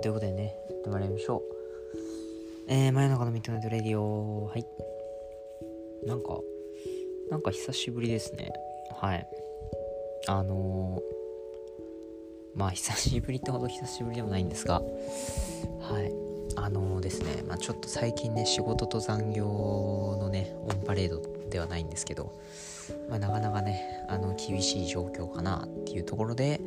ということでね、やってまいりましょう。えー、真夜中の Midnight Radio。はい。なんか、なんか久しぶりですね。はい。あのー、まあ久しぶりってほど久しぶりでもないんですが、はい。あのー、ですね、まあちょっと最近ね、仕事と残業のね、オンパレードではないんですけど、まあなかなかね、あの、厳しい状況かなっていうところで、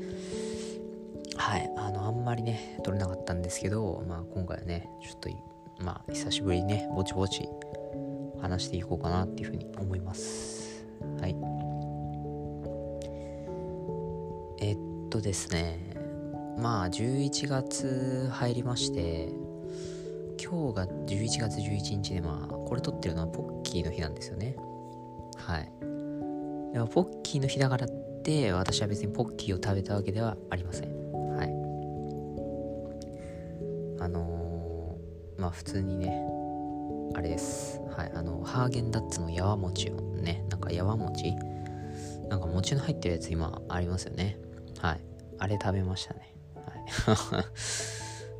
はい。あのあんまりね撮れなかったんですけど、まあ、今回はねちょっとまあ久しぶりにねぼちぼち話していこうかなっていうふうに思います。はい。えっとですね。まあ11月入りまして今日が11月11日でまあこれ撮ってるのはポッキーの日なんですよね。はい。でもポッキーの日だからって私は別にポッキーを食べたわけではありません。あのー、まあ普通にねあれです。はいあのハーゲンダッツのやわ餅をねなんかやわ餅なんか餅の入ってるやつ今ありますよね。はい。あれ食べましたね。はい。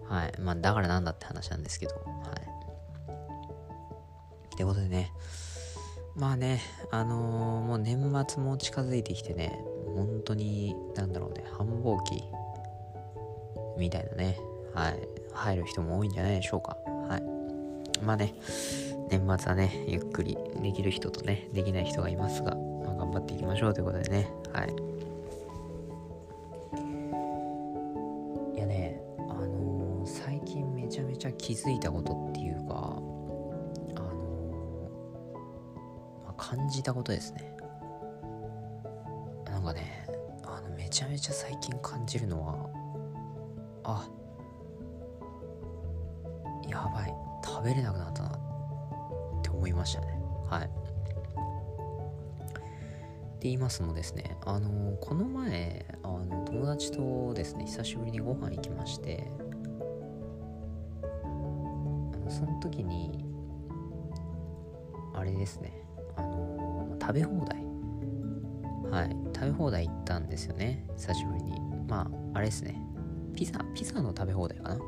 はい。まあだからなんだって話なんですけど。はい。ってことでね。まあねあのー、もう年末も近づいてきてね本当になんだろうね繁忙期みたいなね。はい。入る人も多いんじゃないでしょうか。はい。まあね、年末はね、ゆっくりできる人とね、できない人がいますが、まあ、頑張っていきましょうということでね、はい。いやね、あのー、最近めちゃめちゃ気づいたことっていうか、あのー、まあ、感じたことですね。なんかね、あのめちゃめちゃ最近感じるのは、あやばい。食べれなくなったな。って思いましたね。はい。って言いますのですね。あのこの前あの友達とですね久しぶりにご飯行きましてその時にあれですね。あの食べ放題。はい。食べ放題行ったんですよね。久しぶりに。まああれですね。ピザピザの食べ放題かな。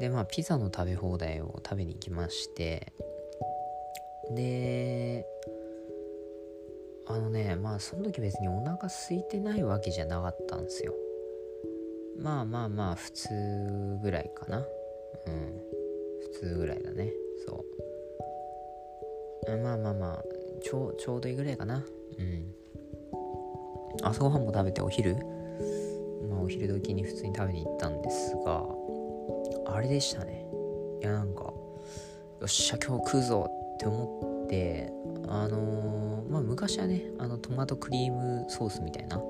でまあピザの食べ放題を食べに行きましてであのねまあその時別にお腹空いてないわけじゃなかったんですよ。まあまあまあ普通ぐらいかな。うん。普通ぐらいだね。そう。まあまあまあちょちょうどいいぐらいかな。うん。朝ごはんも食べてお昼？まあお昼時に普通に食べに行ったんですがあれでしたね。いやなんかよっしゃ今日食うぞって思ってあのー、まあ昔はねあのトマトクリームソースみたいな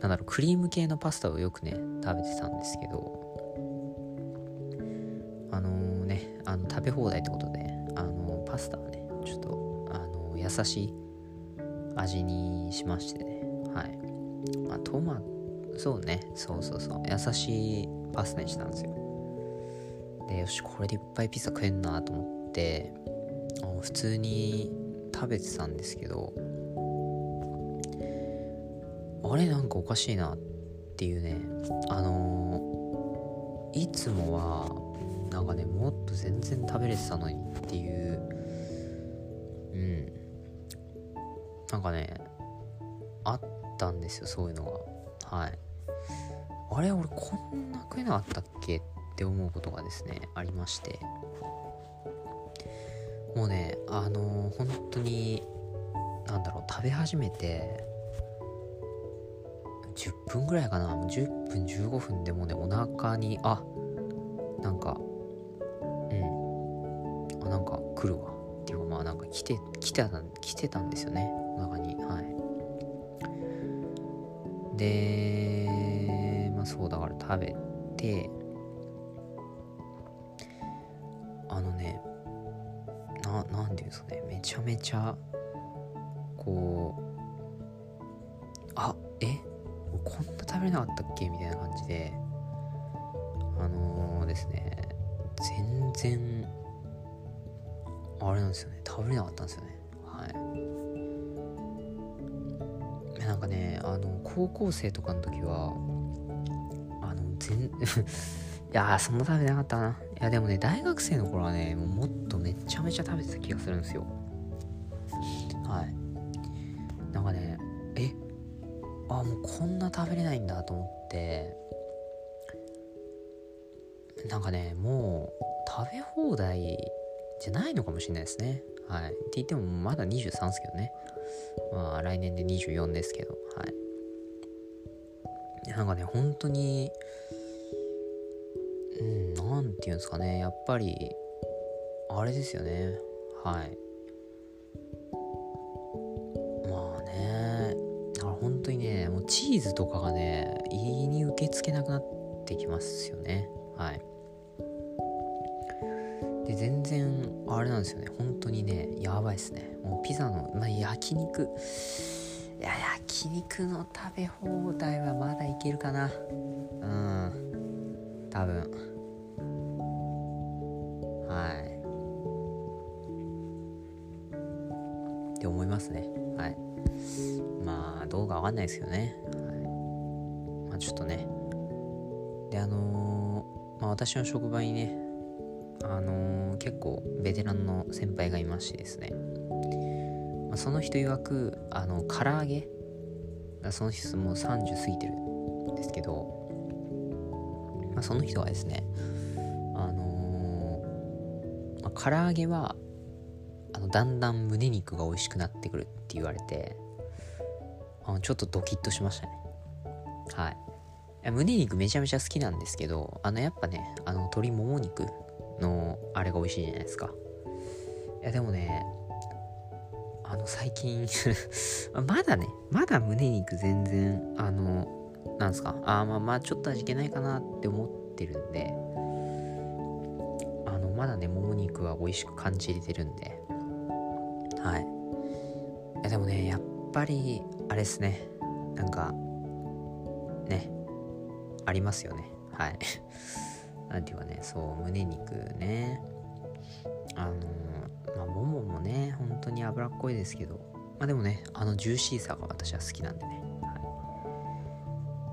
なんだろうクリーム系のパスタをよくね食べてたんですけどあのー、ねあの食べ放題ってことであのー、パスタはねちょっとあの優しい味にしましてね。はい。まあトマそうね。そうそうそう。優しいパスタにしたんですよ。でよしこれでいっぱいピザ食えんなと思って普通に食べてたんですけどあれなんかおかしいなっていうねあのー、いつもはなんかねもっと全然食べれてたのにっていううん。なんかねあったんですよそういうのが。はい。あれ俺こんな食えなかったっけって思うことがですねありまして。もうねあのー、本当になんだろう食べ始めて10分ぐらいかな。10分15分でもねお腹にあなんかうん。あなんか来るわ。っていうかまあなんか来て来てた来てたんですよね。お腹に。はい。でそうだから食べてあのねななんていうんですかねめちゃめちゃこうあえこんな食べれなかったっけ？みたいな感じであのー、ですね全然あれなんですよね食べれなかったんですよね。はい。なんかねあの高校生とかの時は全 いやそんな食べてなかったな。いやでもね大学生の頃はねもうもっとめちゃめちゃ食べてた気がするんですよ。はい。なんかねえ？あもうこんな食べれないんだと思って。なんかねもう食べ放題じゃないのかもしれないですね。はい。って言ってもまだ23ですけどね。まあ来年で24ですけど。はい。なんかね本当にうん何て言うんですかね。やっぱりあれですよね。はい。まあね。だから本当にねもうチーズとかがね胃に受け付けなくなってきますよね。はい。で全然あれなんですよね。本当にねやばいっすね。もうピザのまあ焼肉。いや焼肉の食べ放題はまだいけるかな。うん。多分。はい。って思いますね。はい。まあどうかわかんないですけどね、はい、まあちょっとね。であのー、まあ私の職場にねあのー、結構ベテランの先輩がいましてですね。まあ、その人曰くあの唐揚げその人もう30過ぎてるんですけど、まあ、その人はですねあのー、まあ、唐揚げはあのだんだん胸肉が美味しくなってくるって言われてあのちょっとドキッとしましたね。はい。胸肉めちゃめちゃ好きなんですけどあのやっぱねあの鶏もも肉のあれが美味しいじゃないですか。いやでもねあの最近 まだねまだ胸肉全然あのなんですか？あまあまあちょっと味気ないかなって思ってるんで。あのまだねもも肉は美味しく感じれてるんで。はい。いでもねやっぱりあれですね。なんかね。ありますよね。はい。なんていうかねそう胸肉ね。あのまあ、もももね、本当に脂っこいですけど、まあでもね、あのジューシーさが私は好きなんでね。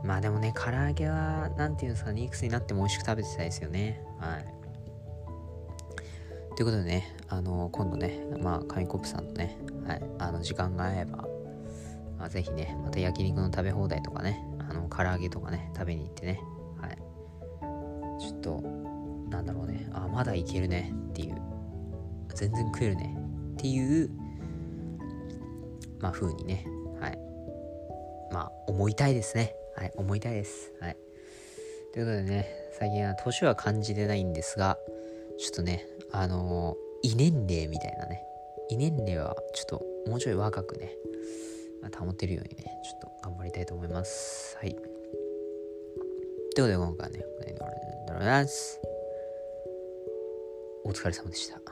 まあでもね、唐揚げは、なんていうんですかね、いくつになっても美味しく食べてたいですよね。はい。ということでね、あの、今度ね、まあ、紙コップさんとね、はい、あの、時間が合えば、まあ、ぜひね、また焼肉の食べ放題とかね、あの、唐揚げとかね、食べに行ってね、はい。ちょっと、なんだろうね、あ、まだいけるね。っていう。全然食えるね。っていうまあ風にね。はい。まあ思いたいですね。はい思いたいです。はい。ということでね最近は年は感じてないんですがちょっとねあのー、異年齢みたいなね。異年齢はちょっともうちょい若くね、まあ、保てるようにねちょっと頑張りたいと思います。はい。ということで今回はねお疲れ様でした。